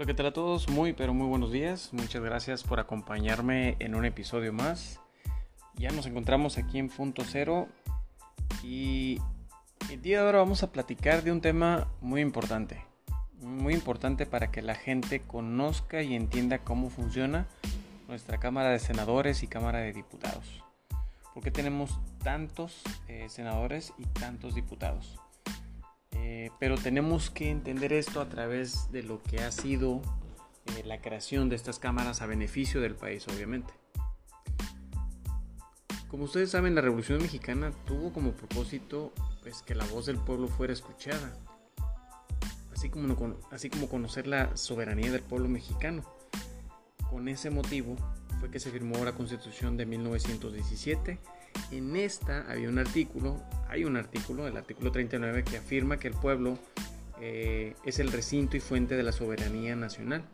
Hola, ¿qué tal a todos? Muy, pero muy buenos días. Muchas gracias por acompañarme en un episodio más. Ya nos encontramos aquí en Punto Cero y el día de ahora vamos a platicar de un tema muy importante. Muy importante para que la gente conozca y entienda cómo funciona nuestra Cámara de Senadores y Cámara de Diputados. ¿Por qué tenemos tantos eh, senadores y tantos diputados? Eh, pero tenemos que entender esto a través de lo que ha sido eh, la creación de estas cámaras a beneficio del país, obviamente. Como ustedes saben, la Revolución Mexicana tuvo como propósito pues, que la voz del pueblo fuera escuchada, así como, así como conocer la soberanía del pueblo mexicano. Con ese motivo fue que se firmó la Constitución de 1917 en esta había un artículo, hay un artículo, el artículo 39, que afirma que el pueblo eh, es el recinto y fuente de la soberanía nacional.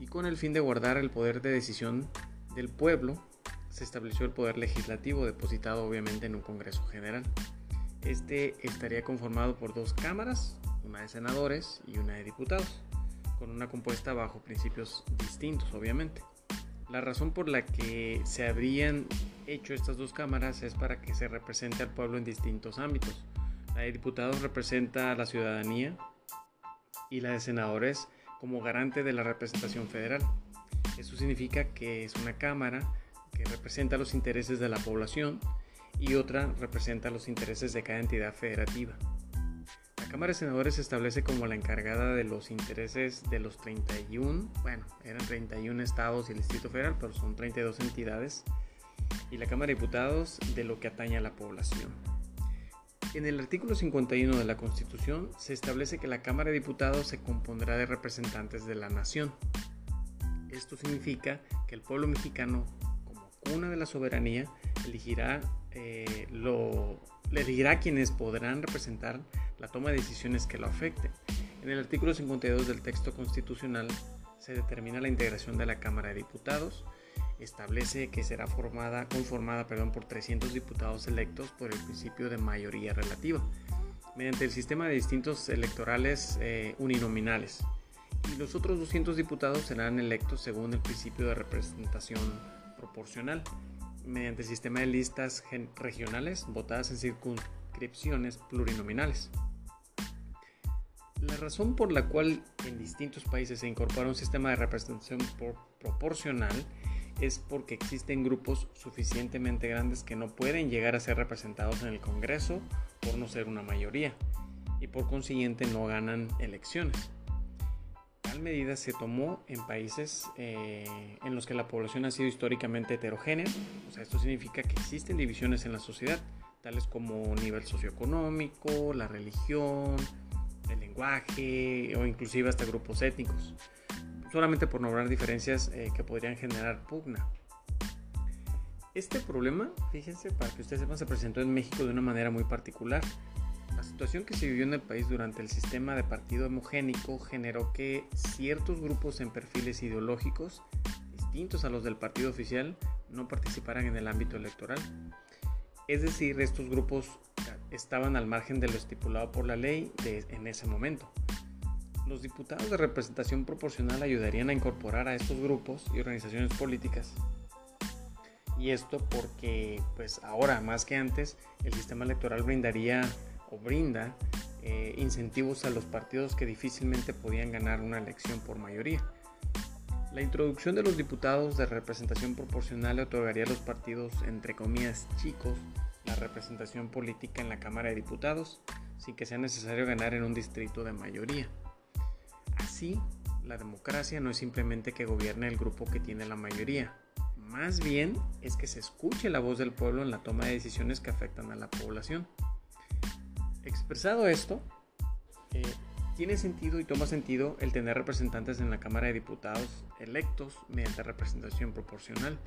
Y con el fin de guardar el poder de decisión del pueblo, se estableció el poder legislativo depositado obviamente en un Congreso General. Este estaría conformado por dos cámaras, una de senadores y una de diputados, con una compuesta bajo principios distintos obviamente. La razón por la que se habrían hecho estas dos cámaras es para que se represente al pueblo en distintos ámbitos. La de diputados representa a la ciudadanía y la de senadores como garante de la representación federal. Eso significa que es una cámara que representa los intereses de la población y otra representa los intereses de cada entidad federativa. Cámara de Senadores se establece como la encargada de los intereses de los 31, bueno, eran 31 estados y el Distrito Federal, pero son 32 entidades, y la Cámara de Diputados de lo que atañe a la población. En el artículo 51 de la Constitución se establece que la Cámara de Diputados se compondrá de representantes de la nación. Esto significa que el pueblo mexicano, como cuna de la soberanía, elegirá, eh, lo, elegirá quienes podrán representar la toma de decisiones que lo afecten. En el artículo 52 del texto constitucional se determina la integración de la Cámara de Diputados, establece que será formada, conformada perdón, por 300 diputados electos por el principio de mayoría relativa, mediante el sistema de distintos electorales eh, uninominales. Y los otros 200 diputados serán electos según el principio de representación proporcional, mediante el sistema de listas regionales votadas en circunscripciones plurinominales. La razón por la cual en distintos países se incorpora un sistema de representación proporcional es porque existen grupos suficientemente grandes que no pueden llegar a ser representados en el Congreso por no ser una mayoría y por consiguiente no ganan elecciones. Tal medida se tomó en países eh, en los que la población ha sido históricamente heterogénea, o sea, esto significa que existen divisiones en la sociedad, tales como nivel socioeconómico, la religión, el lenguaje o inclusive hasta grupos étnicos, solamente por nombrar diferencias eh, que podrían generar pugna. Este problema, fíjense, para que ustedes sepan, se presentó en México de una manera muy particular. La situación que se vivió en el país durante el sistema de partido homogénico generó que ciertos grupos en perfiles ideológicos distintos a los del partido oficial no participaran en el ámbito electoral. Es decir, estos grupos estaban al margen de lo estipulado por la ley en ese momento. Los diputados de representación proporcional ayudarían a incorporar a estos grupos y organizaciones políticas. Y esto porque, pues ahora más que antes, el sistema electoral brindaría o brinda eh, incentivos a los partidos que difícilmente podían ganar una elección por mayoría. La introducción de los diputados de representación proporcional le otorgaría a los partidos, entre comillas, chicos, la representación política en la Cámara de Diputados, sin que sea necesario ganar en un distrito de mayoría. Así, la democracia no es simplemente que gobierne el grupo que tiene la mayoría, más bien es que se escuche la voz del pueblo en la toma de decisiones que afectan a la población. Expresado esto, eh, tiene sentido y toma sentido el tener representantes en la Cámara de Diputados electos mediante representación proporcional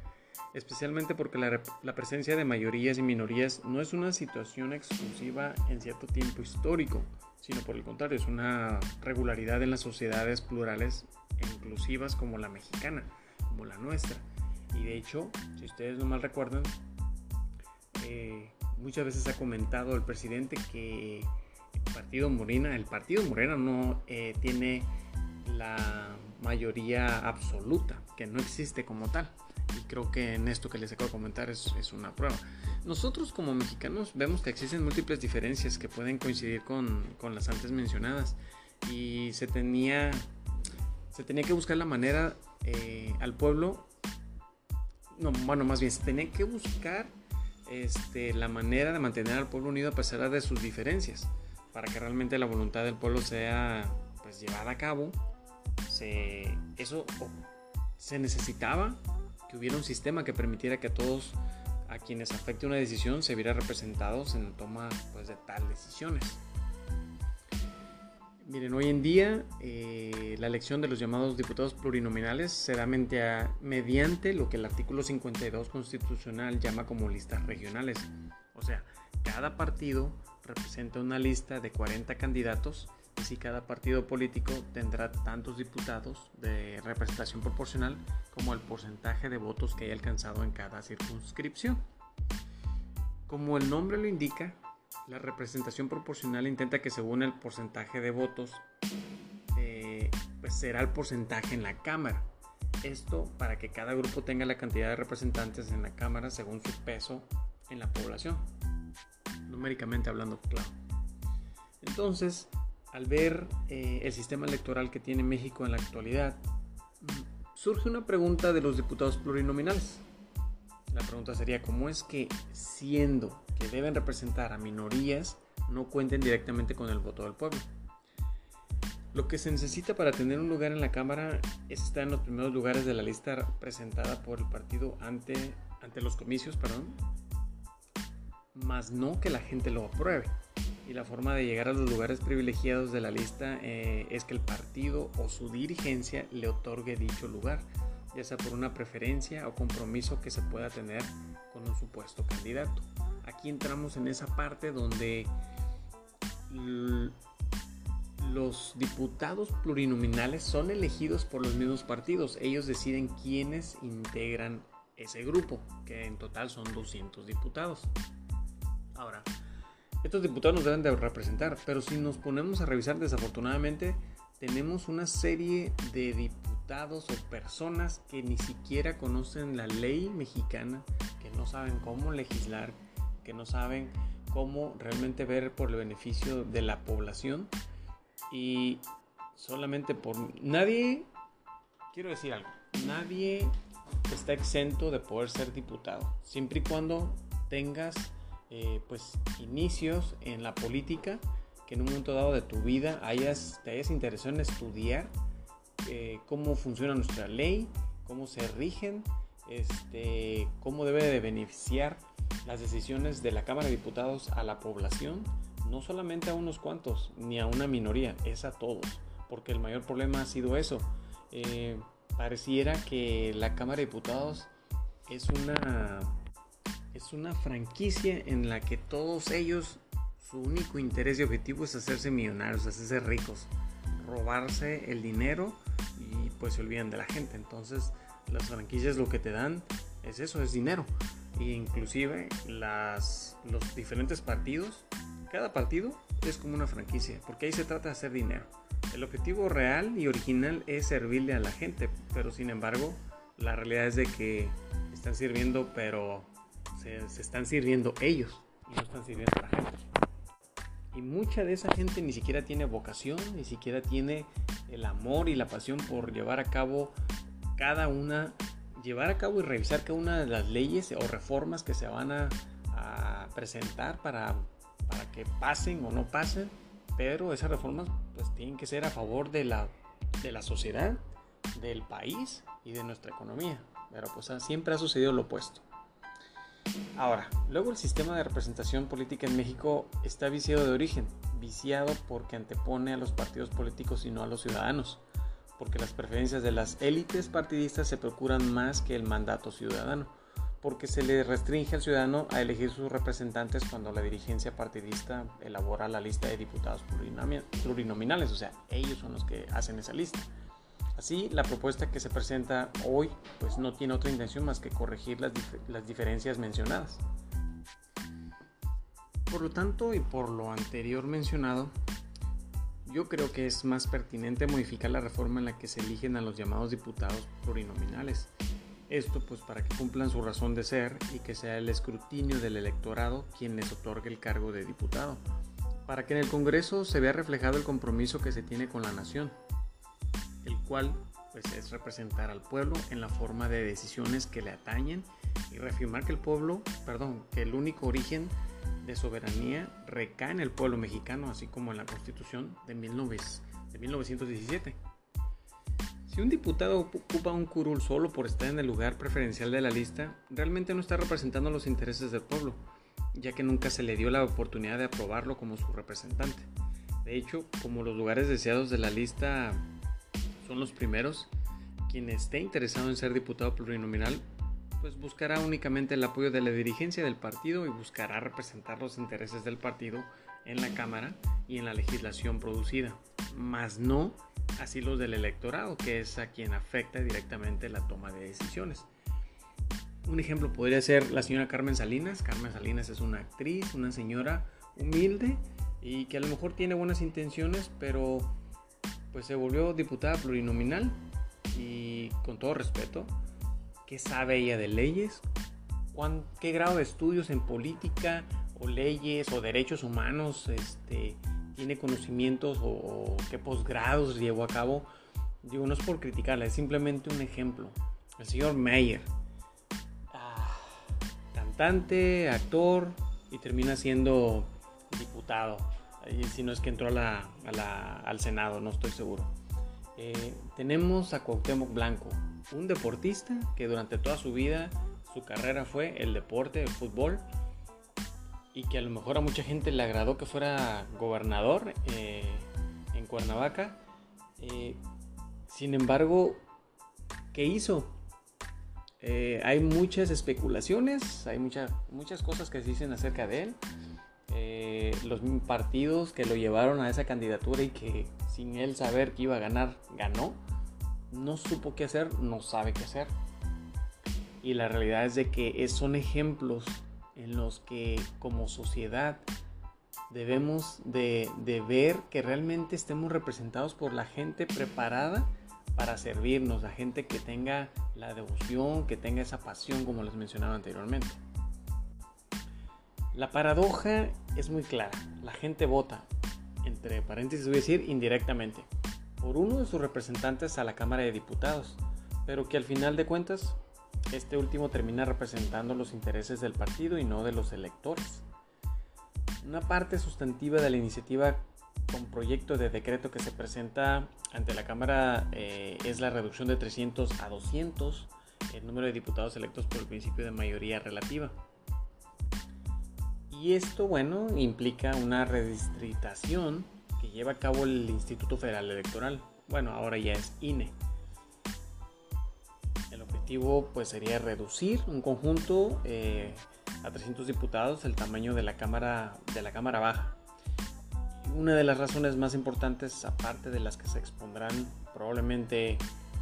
especialmente porque la, presencia de mayorías y minorías no es una situación exclusiva en cierto tiempo histórico, sino por el contrario, es una regularidad en las sociedades plurales e inclusivas como la mexicana, como la nuestra. Y de hecho, si ustedes no mal recuerdan, eh, muchas veces ha comentado el presidente que el partido Morena, el partido Morena no eh, tiene la mayoría absoluta, que no existe como tal. Y creo que en esto que les acabo de comentar es, es una prueba. Nosotros como mexicanos vemos que existen múltiples diferencias que pueden coincidir con, con las antes mencionadas y se tenía, se tenía que buscar la manera eh, al pueblo, no, bueno, más bien se tenía que buscar este, la manera de mantener al pueblo unido a pesar de sus diferencias, para que realmente la voluntad del pueblo sea pues, llevada a cabo. Se, eso se necesitaba que hubiera un sistema que permitiera que a todos a quienes afecte una decisión se viera representados en la toma pues, de tal decisiones. Miren, hoy en día eh, la elección de los llamados diputados plurinominales será mediante lo que el artículo 52 constitucional llama como listas regionales. O sea, cada partido representa una lista de 40 candidatos si cada partido político tendrá tantos diputados de representación proporcional como el porcentaje de votos que haya alcanzado en cada circunscripción. Como el nombre lo indica, la representación proporcional intenta que según el porcentaje de votos, eh, pues será el porcentaje en la Cámara. Esto para que cada grupo tenga la cantidad de representantes en la Cámara según su peso en la población. Numéricamente hablando, claro. Entonces, al ver eh, el sistema electoral que tiene México en la actualidad, surge una pregunta de los diputados plurinominales. La pregunta sería, ¿cómo es que siendo que deben representar a minorías no cuenten directamente con el voto del pueblo? Lo que se necesita para tener un lugar en la Cámara es estar en los primeros lugares de la lista presentada por el partido ante, ante los comicios, perdón, más no que la gente lo apruebe y la forma de llegar a los lugares privilegiados de la lista eh, es que el partido o su dirigencia le otorgue dicho lugar, ya sea por una preferencia o compromiso que se pueda tener con un supuesto candidato. Aquí entramos en esa parte donde los diputados plurinominales son elegidos por los mismos partidos. Ellos deciden quiénes integran ese grupo, que en total son 200 diputados. Ahora, estos diputados nos deben de representar, pero si nos ponemos a revisar desafortunadamente, tenemos una serie de diputados o personas que ni siquiera conocen la ley mexicana, que no saben cómo legislar, que no saben cómo realmente ver por el beneficio de la población. Y solamente por nadie, quiero decir algo, nadie está exento de poder ser diputado, siempre y cuando tengas eh, pues inicios en la política que en un momento dado de tu vida hayas, te hayas interesado en estudiar eh, cómo funciona nuestra ley, cómo se rigen, este, cómo debe de beneficiar las decisiones de la Cámara de Diputados a la población, no solamente a unos cuantos, ni a una minoría, es a todos, porque el mayor problema ha sido eso. Eh, pareciera que la Cámara de Diputados es una es una franquicia en la que todos ellos, su único interés y objetivo es hacerse millonarios, hacerse ricos, robarse el dinero y pues se olvidan de la gente. Entonces las franquicias lo que te dan es eso, es dinero. E inclusive las, los diferentes partidos, cada partido es como una franquicia, porque ahí se trata de hacer dinero. El objetivo real y original es servirle a la gente, pero sin embargo la realidad es de que están sirviendo pero se, están sirviendo ellos y no están sirviendo a la gente. Y mucha de esa gente ni siquiera tiene vocación, ni siquiera tiene el amor y la pasión por llevar a cabo cada una, llevar a cabo y revisar cada una de las leyes o reformas que se van a, presentar para, para que pasen o no pasen. Pero esas reformas pues tienen que ser a favor de la, de la sociedad, del país y de nuestra economía. Pero pues siempre ha sucedido lo opuesto. Ahora, luego el sistema de representación política en México está viciado de origen, viciado porque antepone a los partidos políticos y no a los ciudadanos, porque las preferencias de las élites partidistas se procuran más que el mandato ciudadano, porque se le restringe al ciudadano a elegir sus representantes cuando la dirigencia partidista elabora la lista de diputados plurinominales, o sea, ellos son los que hacen esa lista. Así, la propuesta que se presenta hoy pues no tiene otra intención más que corregir las, las diferencias mencionadas. Por lo tanto y por lo anterior mencionado, yo creo que es más pertinente modificar la reforma en la que se eligen a los llamados diputados plurinominales. Esto pues para que cumplan su razón de ser y que sea el escrutinio del electorado quien les otorgue el cargo de diputado, para que en el Congreso se vea reflejado el compromiso que se tiene con la nación, cual pues es representar al pueblo en la forma de decisiones que le atañen y reafirmar que el pueblo, perdón, que el único origen de soberanía recae en el pueblo mexicano, así como en la Constitución de, 1917. Si un diputado ocupa un curul solo por estar en el lugar preferencial de la lista, realmente no está representando los intereses del pueblo, ya que nunca se le dio la oportunidad de aprobarlo como su representante. De hecho, como los lugares deseados de la lista son los primeros, quien esté interesado en ser diputado plurinominal pues buscará únicamente el apoyo de la dirigencia del partido y buscará representar los intereses del partido en la Cámara y en la legislación producida, más no así los del electorado, que es a quien afecta directamente la toma de decisiones. Un ejemplo podría ser la señora Carmen Salinas. Carmen Salinas es una actriz, una señora humilde y que a lo mejor tiene buenas intenciones, pero pues se volvió diputada plurinominal y con todo respeto, ¿Qué sabe ella de leyes? ¿Qué grado de estudios en política o leyes o derechos humanos este, tiene conocimientos o, qué posgrados llevó a cabo? Digo, no es por criticarla, es simplemente un ejemplo. El señor Mayer, ah, cantante, actor y termina siendo diputado. Si no es que entró al Senado, no estoy seguro. Eh, tenemos a Cuauhtémoc Blanco, un deportista que durante toda su vida, su carrera fue el deporte, el fútbol, y que a lo mejor a mucha gente le agradó que fuera gobernador eh, en Cuernavaca. Eh, sin embargo, ¿qué hizo? Eh, hay muchas especulaciones, hay muchas muchas cosas que se dicen acerca de él. Los partidos que lo llevaron a esa candidatura y que sin él saber que iba a ganar, ganó no supo qué hacer, no sabe qué hacer. Y la realidad es de que son ejemplos en los que como sociedad debemos de, ver que realmente estemos representados por la gente preparada para servirnos, la gente que tenga la devoción, que tenga esa pasión como les mencionaba anteriormente. La paradoja es muy clara, la gente vota, entre paréntesis voy a decir indirectamente por uno de sus representantes a la Cámara de Diputados, pero que al final de cuentas este último termina representando los intereses del partido y no de los electores. Una parte sustantiva de la iniciativa con proyecto de decreto que se presenta ante la Cámara eh, es la reducción de 300 a 200 el número de diputados electos por el principio de mayoría relativa. Y esto, bueno, implica una redistritación que lleva a cabo el Instituto Federal Electoral. Bueno, ahora ya es INE. El objetivo pues sería reducir un conjunto eh, a 300 diputados el tamaño de la Cámara, de la cámara Baja. Una de las razones más importantes, aparte de las que se expondrán probablemente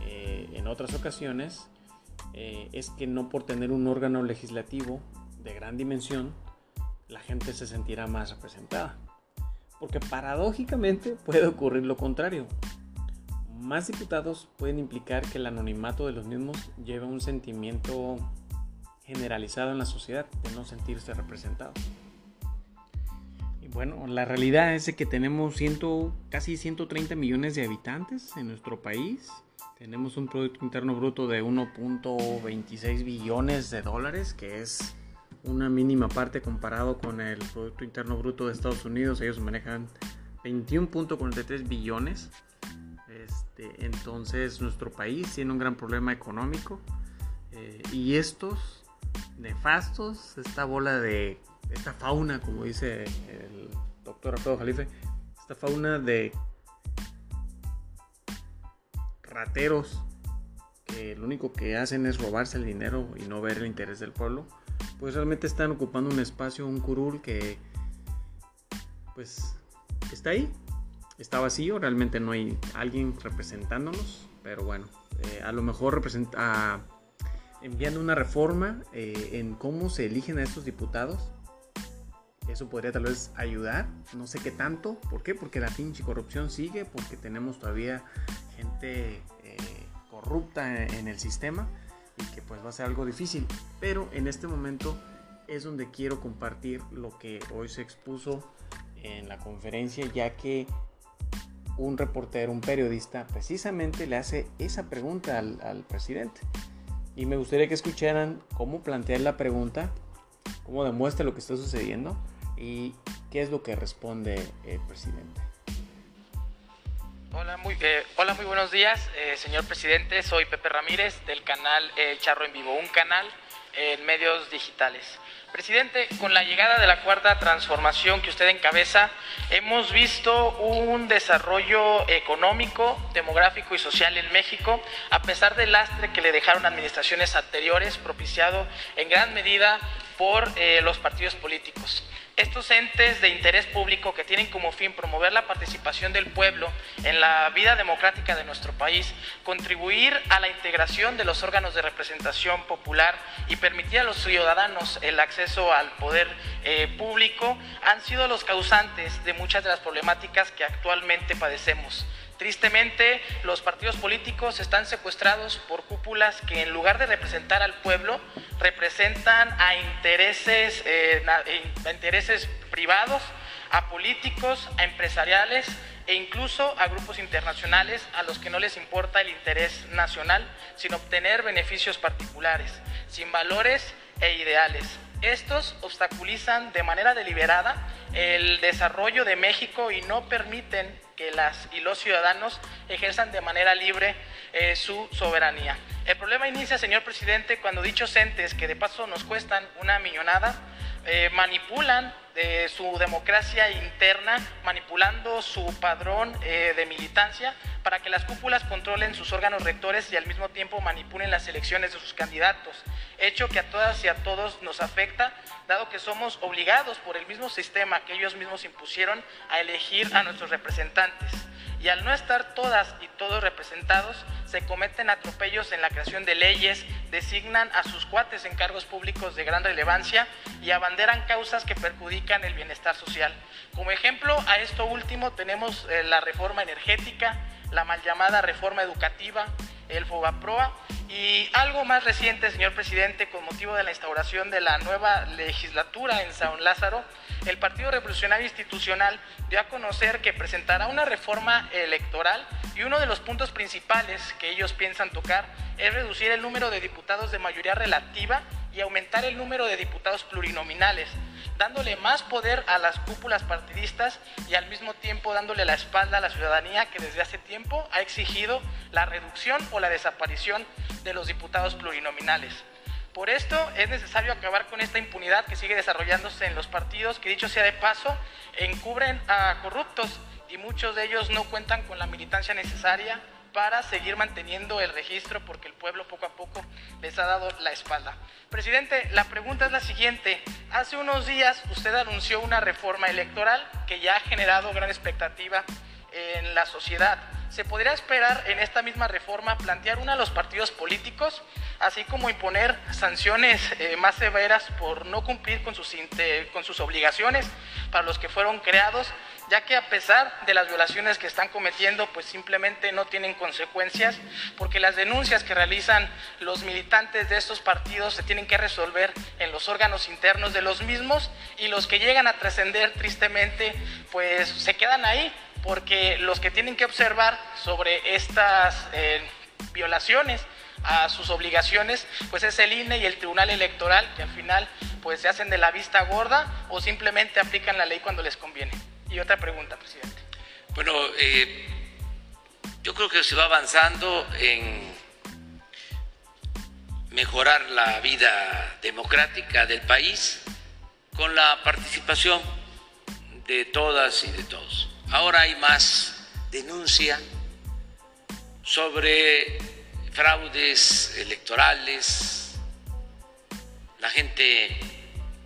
eh, en otras ocasiones, eh, es que no por tener un órgano legislativo de gran dimensión, la gente se sentirá más representada. Porque paradójicamente puede ocurrir lo contrario. Más diputados pueden implicar que el anonimato de los mismos lleva un sentimiento generalizado en la sociedad de no sentirse representado. Y bueno, la realidad es que tenemos ciento, casi 130 millones de habitantes en nuestro país. Tenemos un Producto Interno Bruto de 1.26 billones de dólares, que es una mínima parte comparado con el Producto Interno Bruto de Estados Unidos. Ellos manejan 21.43 billones. Este, entonces nuestro país tiene un gran problema económico. Eh, y estos nefastos, esta bola de, esta fauna, como dice el doctor Alfredo Jalife, esta fauna de rateros que lo único que hacen es robarse el dinero y no ver el interés del pueblo pues realmente están ocupando un espacio, un curul que pues está ahí, está vacío, realmente no hay alguien representándonos, pero bueno, eh, a lo mejor representa, enviando una reforma eh, en cómo se eligen a estos diputados, eso podría tal vez ayudar, no sé qué tanto, ¿por qué? Porque la pinche corrupción sigue, porque tenemos todavía gente eh, corrupta en el sistema y que pues va a ser algo difícil, pero en este momento es donde quiero compartir lo que hoy se expuso en la conferencia, ya que un reportero, un periodista, precisamente le hace esa pregunta al, presidente. Y me gustaría que escucharan cómo plantea la pregunta, cómo demuestra lo que está sucediendo y qué es lo que responde el presidente. Hola, muy, eh, hola, muy buenos días, eh, señor presidente. Soy Pepe Ramírez del canal El Charro en Vivo, un canal en medios digitales. Presidente, con la llegada de la cuarta transformación que usted encabeza, hemos visto un desarrollo económico, demográfico y social en México, a pesar del lastre que le dejaron administraciones anteriores, propiciado en gran medida por eh, los partidos políticos. Estos entes de interés público que tienen como fin promover la participación del pueblo en la vida democrática de nuestro país, contribuir a la integración de los órganos de representación popular y permitir a los ciudadanos el acceso al poder eh, público, han sido los causantes de muchas de las problemáticas que actualmente padecemos. Tristemente, los partidos políticos están secuestrados por cúpulas que en lugar de representar al pueblo, representan a intereses, eh, a intereses privados, a políticos, a empresariales e incluso a grupos internacionales a los que no les importa el interés nacional, sin obtener beneficios particulares, sin valores e ideales. Estos obstaculizan de manera deliberada el desarrollo de México y no permiten que las y los ciudadanos ejerzan de manera libre eh, su soberanía. El problema inicia, señor presidente, cuando dichos entes, que de paso nos cuestan una millonada, eh, manipulan su democracia interna, manipulando su padrón eh, de militancia para que las cúpulas controlen sus órganos rectores y al mismo tiempo manipulen las elecciones de sus candidatos, hecho que a todas y a todos nos afecta, dado que somos obligados por el mismo sistema que ellos mismos impusieron a elegir a nuestros representantes y al no estar todas y todos representados, se cometen atropellos en la creación de leyes, designan a sus cuates en cargos públicos de gran relevancia y abanderan causas que perjudican el bienestar social. Como ejemplo a esto último tenemos eh, la reforma energética, la mal llamada reforma educativa, el FOBAPROA y algo más reciente, señor presidente, con motivo de la instauración de la nueva legislatura en San Lázaro, el Partido Revolucionario Institucional dio a conocer que presentará una reforma electoral y uno de los puntos principales que ellos piensan tocar es reducir el número de diputados de mayoría relativa y aumentar el número de diputados plurinominales, dándole más poder a las cúpulas partidistas y al mismo tiempo dándole la espalda a la ciudadanía que desde hace tiempo ha exigido la reducción o la desaparición de los diputados plurinominales. Por esto es necesario acabar con esta impunidad que sigue desarrollándose en los partidos, que dicho sea de paso, encubren a corruptos y muchos de ellos no cuentan con la militancia necesaria para seguir manteniendo el registro porque el pueblo poco a poco les ha dado la espalda. Presidente, la pregunta es la siguiente. Hace unos días usted anunció una reforma electoral que ya ha generado gran expectativa en la sociedad. ¿Se podría esperar en esta misma reforma plantear una a los partidos políticos, así como imponer sanciones eh, más severas por no cumplir con sus, con sus obligaciones para los que fueron creados, ya que a pesar de las violaciones que están cometiendo, pues simplemente no tienen consecuencias, porque las denuncias que realizan los militantes de estos partidos se tienen que resolver en los órganos internos de los mismos y los que llegan a trascender tristemente, pues se quedan ahí porque los que tienen que observar sobre estas eh, violaciones a sus obligaciones, pues es el INE y el Tribunal Electoral, que al final pues se hacen de la vista gorda o simplemente aplican la ley cuando les conviene. Y otra pregunta, presidente. Bueno, eh, yo creo que se va avanzando en mejorar la vida democrática del país con la participación de todas y de todos. Ahora hay más denuncia sobre fraudes electorales, la gente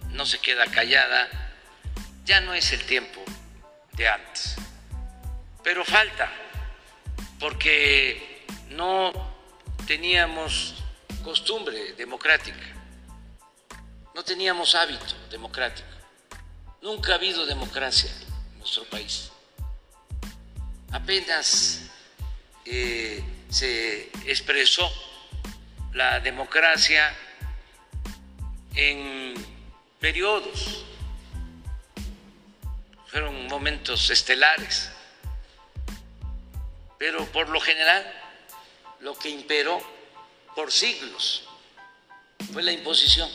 no se queda callada, ya no es el tiempo de antes, pero falta, porque no teníamos costumbre democrática, no teníamos hábito democrático. Nunca ha habido democracia en nuestro país. Apenas eh, se expresó la democracia en periodos, fueron momentos estelares, pero por lo general lo que imperó por siglos fue la imposición.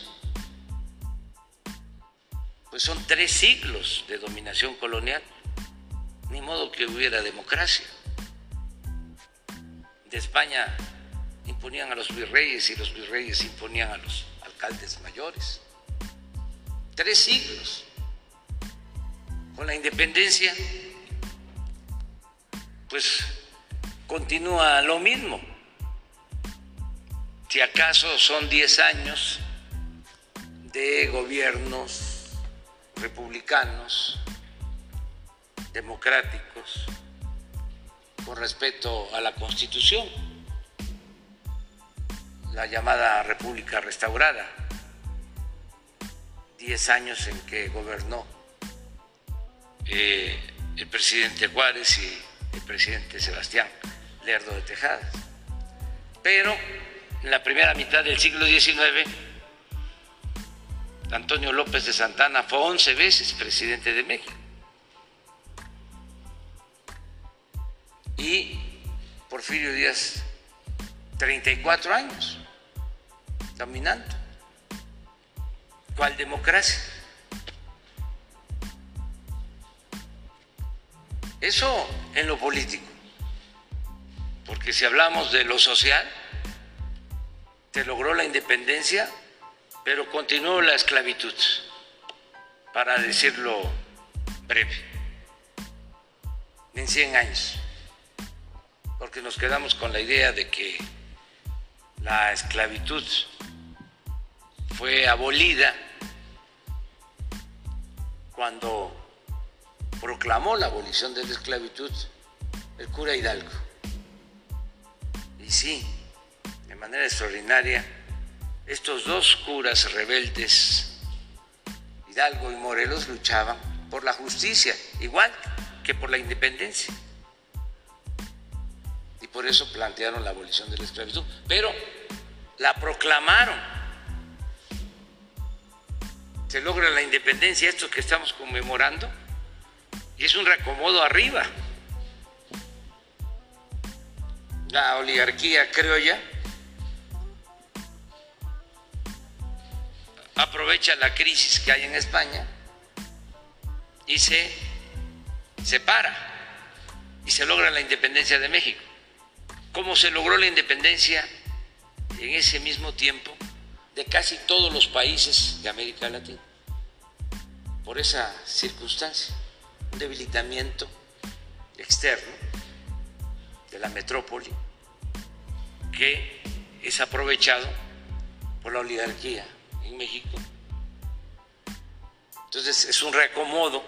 Pues son tres siglos de dominación colonial, ni modo que hubiera democracia. De España imponían a los virreyes y los virreyes imponían a los alcaldes mayores. Tres siglos. Con la independencia, pues continúa lo mismo. Si acaso son diez años de gobiernos republicanos, democráticos, con respeto a la Constitución la llamada República Restaurada, diez años en que gobernó eh, el presidente Juárez y el presidente Sebastián Lerdo de Tejadas. Pero en la primera mitad del siglo XIX, Antonio López de Santana fue once veces presidente de México. Y Porfirio Díaz, 34 años caminando. ¿Cuál democracia? Eso en lo político. Porque si hablamos de lo social, se logró la independencia, pero continuó la esclavitud, para decirlo breve, en 100 años. Porque nos quedamos con la idea de que la esclavitud fue abolida cuando proclamó la abolición de la esclavitud el cura Hidalgo. Y sí, de manera extraordinaria, estos dos curas rebeldes, Hidalgo y Morelos, luchaban por la justicia, igual que por la independencia. Por eso plantearon la abolición de la esclavitud. Pero la proclamaron se logra la independencia, esto que estamos conmemorando, y es un reacomodo arriba. La oligarquía criolla aprovecha la crisis que hay en España y se separa y se logra la independencia de México. ¿Cómo se logró la independencia en ese mismo tiempo de casi todos los países de América Latina. Por esa circunstancia, un debilitamiento externo de la metrópoli que es aprovechado por la oligarquía en México. Entonces es un reacomodo,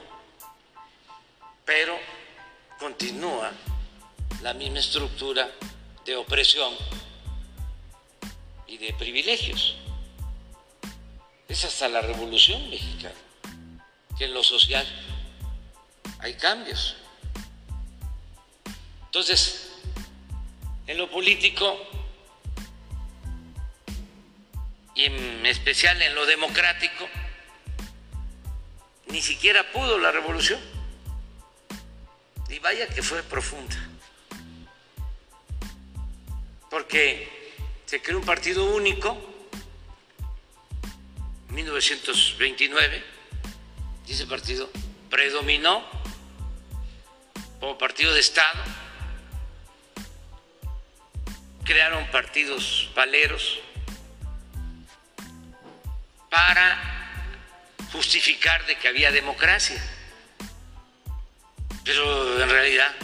pero continúa la misma estructura de opresión y de privilegios es hasta la revolución mexicana, que en lo social hay cambios. Entonces, en lo político y en especial en lo democrático, ni siquiera pudo la revolución. Y vaya que fue profunda. Porque se creó un partido único 1929 y ese partido predominó como partido de Estado. Crearon partidos valeros para justificar de que había democracia. Pero en realidad,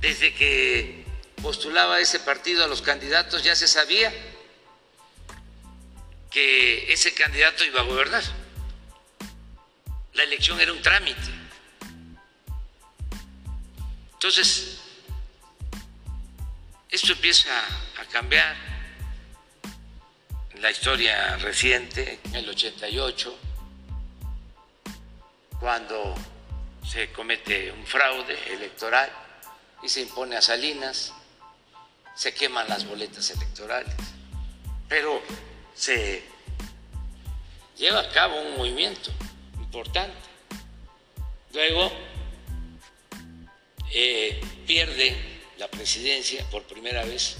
desde que postulaba ese partido a los candidatos ya se sabía que ese candidato iba a gobernar. La elección era un trámite. Entonces, esto empieza a cambiar la historia reciente, en el 88, cuando se comete un fraude electoral y se impone a Salinas, se queman las boletas electorales, pero se lleva a cabo un movimiento importante. Luego eh, pierde la presidencia por primera vez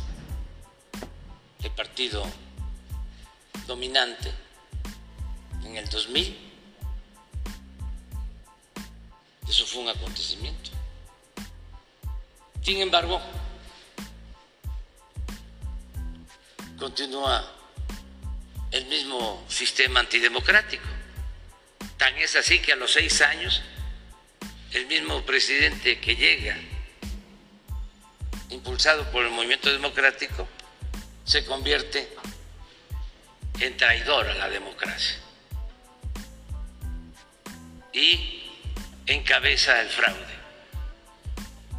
el partido dominante en el 2000. Eso fue un acontecimiento. Sin embargo, continúa el mismo sistema antidemocrático. Tan es así que a los seis años el mismo presidente que llega, impulsado por el movimiento democrático, se convierte en traidor a la democracia y encabeza el fraude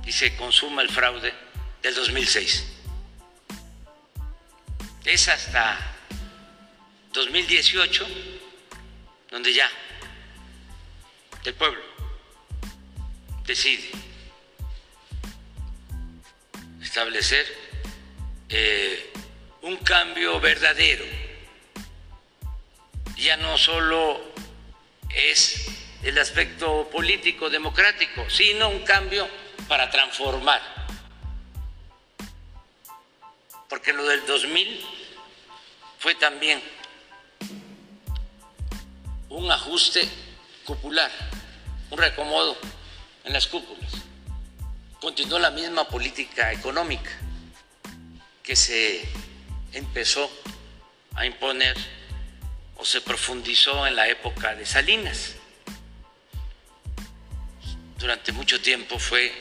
y se consuma el fraude del 2006. Es hasta 2018 donde ya el pueblo decide establecer eh, un cambio verdadero. Ya no solo es el aspecto político democrático, sino un cambio para transformar. Porque lo del 2000 fue también un ajuste popular, un reacomodo en las cúpulas. Continuó la misma política económica que se empezó a imponer o se profundizó en la época de Salinas. Durante mucho tiempo fue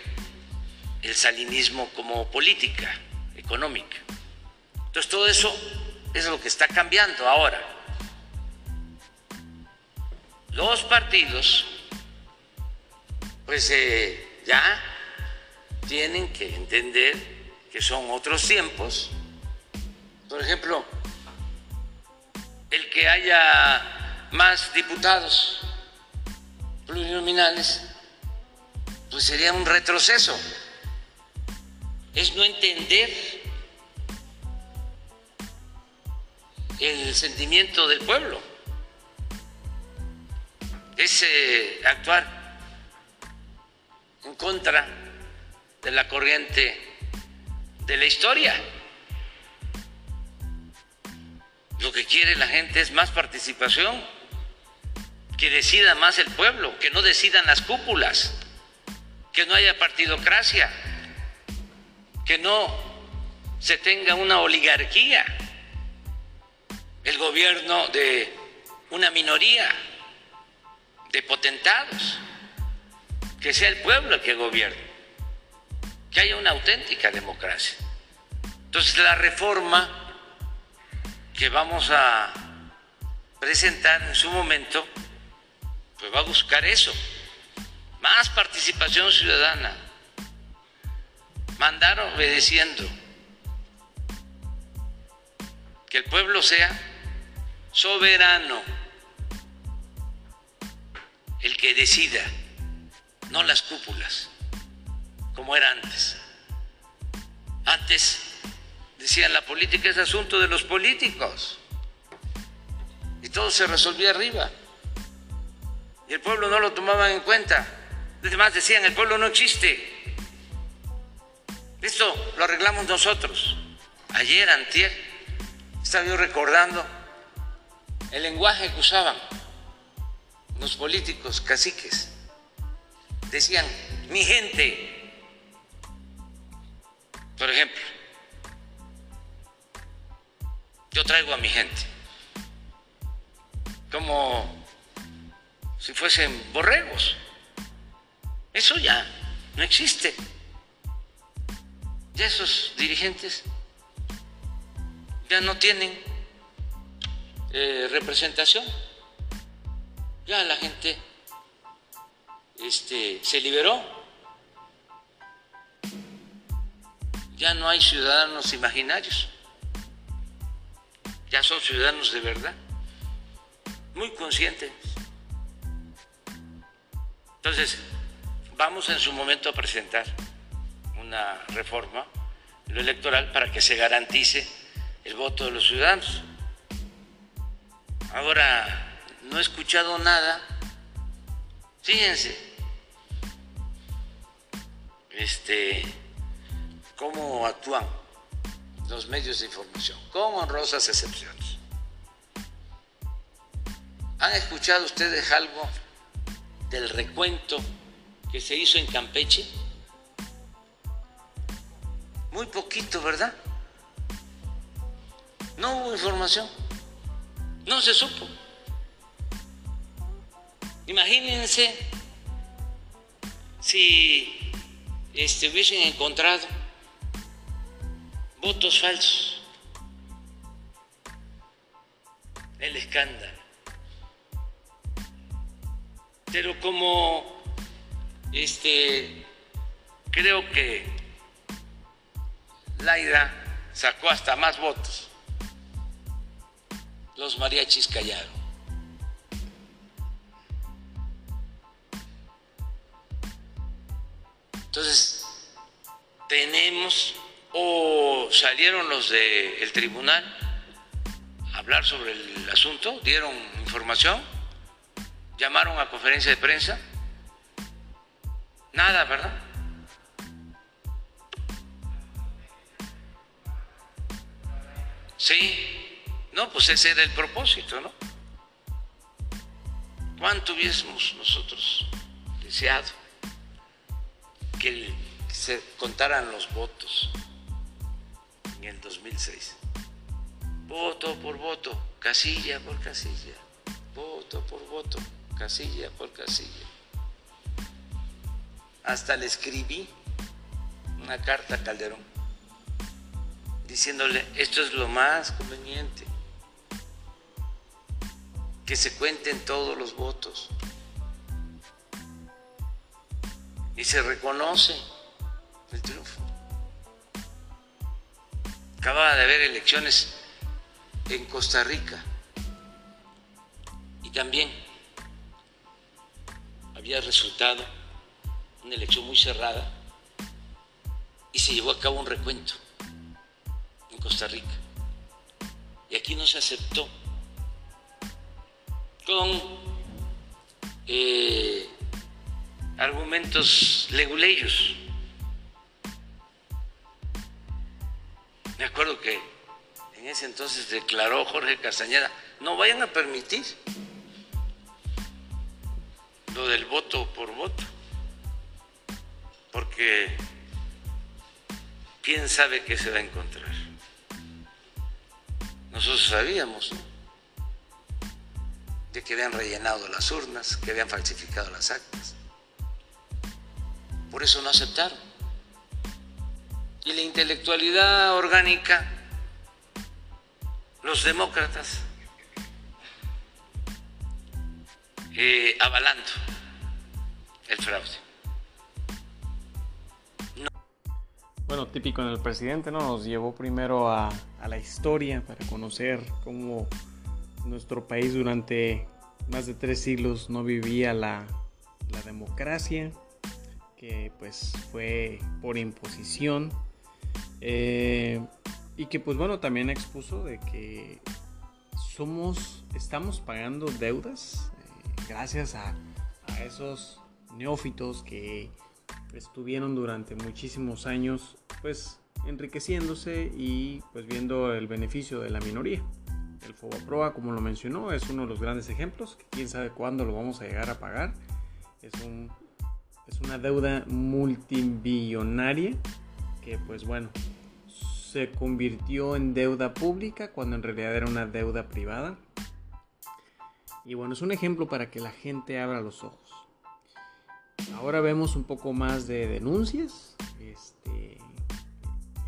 el salinismo como política económica. Entonces todo eso es lo que está cambiando ahora. Los partidos pues eh, ya tienen que entender que son otros tiempos. Por ejemplo, el que haya más diputados plurinominales, pues sería un retroceso. Es no entender el sentimiento del pueblo. Es eh, actuar en contra de la corriente de la historia. Lo que quiere la gente es más participación, que decida más el pueblo, que no decidan las cúpulas, que no haya partidocracia, que no se tenga una oligarquía, el gobierno de una minoría de potentados que sea el pueblo el que gobierne, que haya una auténtica democracia. Entonces la reforma que vamos a presentar en su momento, pues va a buscar eso, más participación ciudadana, mandar obedeciendo, que el pueblo sea soberano, el que decida no las cúpulas, como era antes. Antes decían la política es asunto de los políticos y todo se resolvía arriba. Y el pueblo no lo tomaba en cuenta. Además decían, el pueblo no existe. Esto lo arreglamos nosotros. Ayer, antier, estaba yo recordando el lenguaje que usaban los políticos caciques decían, mi gente, por ejemplo, yo traigo a mi gente, como si fuesen borregos. Eso ya no existe. Ya esos dirigentes ya no tienen eh, representación. Ya la gente este, se liberó. Ya no hay ciudadanos imaginarios, ya son ciudadanos de verdad, muy conscientes Entonces, vamos en su momento a presentar una reforma lo electoral para que se garantice el voto de los ciudadanos. Ahora, no he escuchado nada. Fíjense, este, cómo actúan los medios de información, con honrosas excepciones. ¿Han escuchado ustedes algo del recuento que se hizo en Campeche? Muy poquito, ¿verdad? No hubo información, no se supo. Imagínense si este, hubiesen encontrado votos falsos, el escándalo. Pero como este, creo que Laida sacó hasta más votos, los mariachis callaron. Entonces, tenemos o salieron los del tribunal a hablar sobre el asunto, dieron información, llamaron a conferencia de prensa, nada, ¿verdad? Sí, no, pues ese era el propósito, ¿no? ¿Cuánto hubiésemos nosotros deseado que se contaran los votos? en el 2006. Voto por voto, casilla por casilla, voto por voto, casilla por casilla. Hasta le escribí una carta a Calderón diciéndole, esto es lo más conveniente, que se cuenten todos los votos y se reconoce el triunfo. Acaba de haber elecciones en Costa Rica y también había resultado una elección muy cerrada y se llevó a cabo un recuento en Costa Rica. Y aquí no se aceptó con eh, argumentos leguleyos. Me acuerdo que en ese entonces declaró Jorge Castañeda, no vayan a permitir lo del voto por voto, porque quién sabe qué se va a encontrar. Nosotros sabíamos de que habían rellenado las urnas, que habían falsificado las actas. Por eso no aceptaron y la intelectualidad orgánica, los demócratas, eh, avalando el fraude. Bueno, típico en el presidente, ¿no? Nos llevó primero a, a la historia para conocer cómo nuestro país durante más de tres siglos no vivía la, la democracia, que pues fue por imposición eh, y que pues bueno, también expuso de que somos, estamos pagando deudas eh, gracias a, a, esos neófitos que estuvieron durante muchísimos años pues enriqueciéndose y pues viendo el beneficio de la minoría. El Fobaproa, como lo mencionó, es uno de los grandes ejemplos, que quién sabe cuándo lo vamos a llegar a pagar. Es, un, es una deuda multibillonaria que pues bueno, se convirtió en deuda pública cuando en realidad era una deuda privada. Y bueno, es un ejemplo para que la gente abra los ojos. Ahora vemos un poco más de denuncias. Este,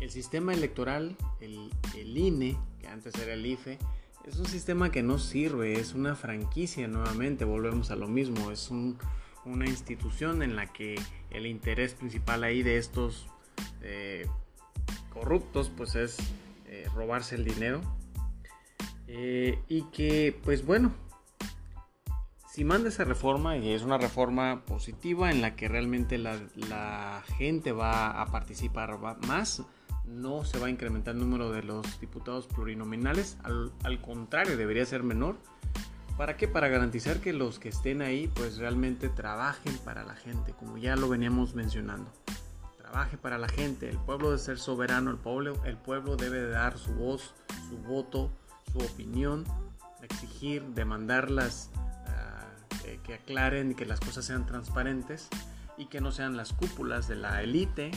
el sistema electoral, el, INE, que antes era el IFE, es un sistema que no sirve, es una franquicia nuevamente, volvemos a lo mismo, es un, una institución en la que el interés principal ahí de estos eh, corruptos, pues es eh, robarse el dinero. Eh, y que, pues bueno, si manda esa reforma y es una reforma positiva en la que realmente la, gente va a participar más, no se va a incrementar el número de los diputados plurinominales, al, contrario, debería ser menor. ¿Para qué? Para garantizar que los que estén ahí pues realmente trabajen para la gente, como ya lo veníamos mencionando. Trabaje para la gente, el pueblo debe ser soberano, el pueblo, el pueblo debe dar su voz, su voto, su opinión, exigir, demandarlas que aclaren y que las cosas sean transparentes y que no sean las cúpulas de la élite eh,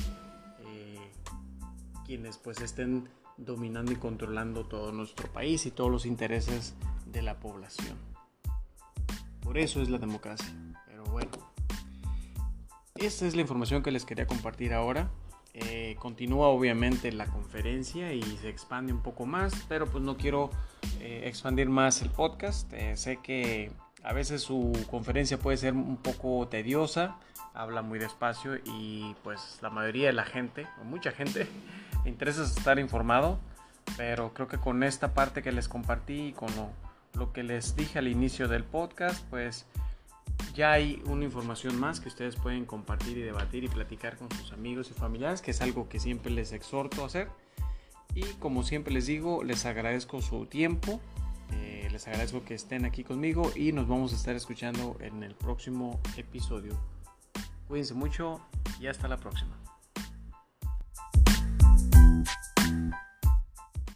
quienes pues estén dominando y controlando todo nuestro país y todos los intereses de la población. Por eso es la democracia. Pero bueno, esta es la información que les quería compartir ahora. Eh, continúa obviamente la conferencia y se expande un poco más, pero pues no quiero eh, expandir más el podcast. sé que a veces su conferencia puede ser un poco tediosa, habla muy despacio y pues la mayoría de la gente, o mucha gente, le interesa estar informado, pero creo que con esta parte que les compartí y con lo, que les dije al inicio del podcast, pues ya hay una información más que ustedes pueden compartir y debatir y platicar con sus amigos y familiares, que es algo que siempre les exhorto a hacer. Y como siempre les digo, les agradezco su tiempo, les agradezco que estén aquí conmigo y nos vamos a estar escuchando en el próximo episodio. Cuídense mucho y hasta la próxima.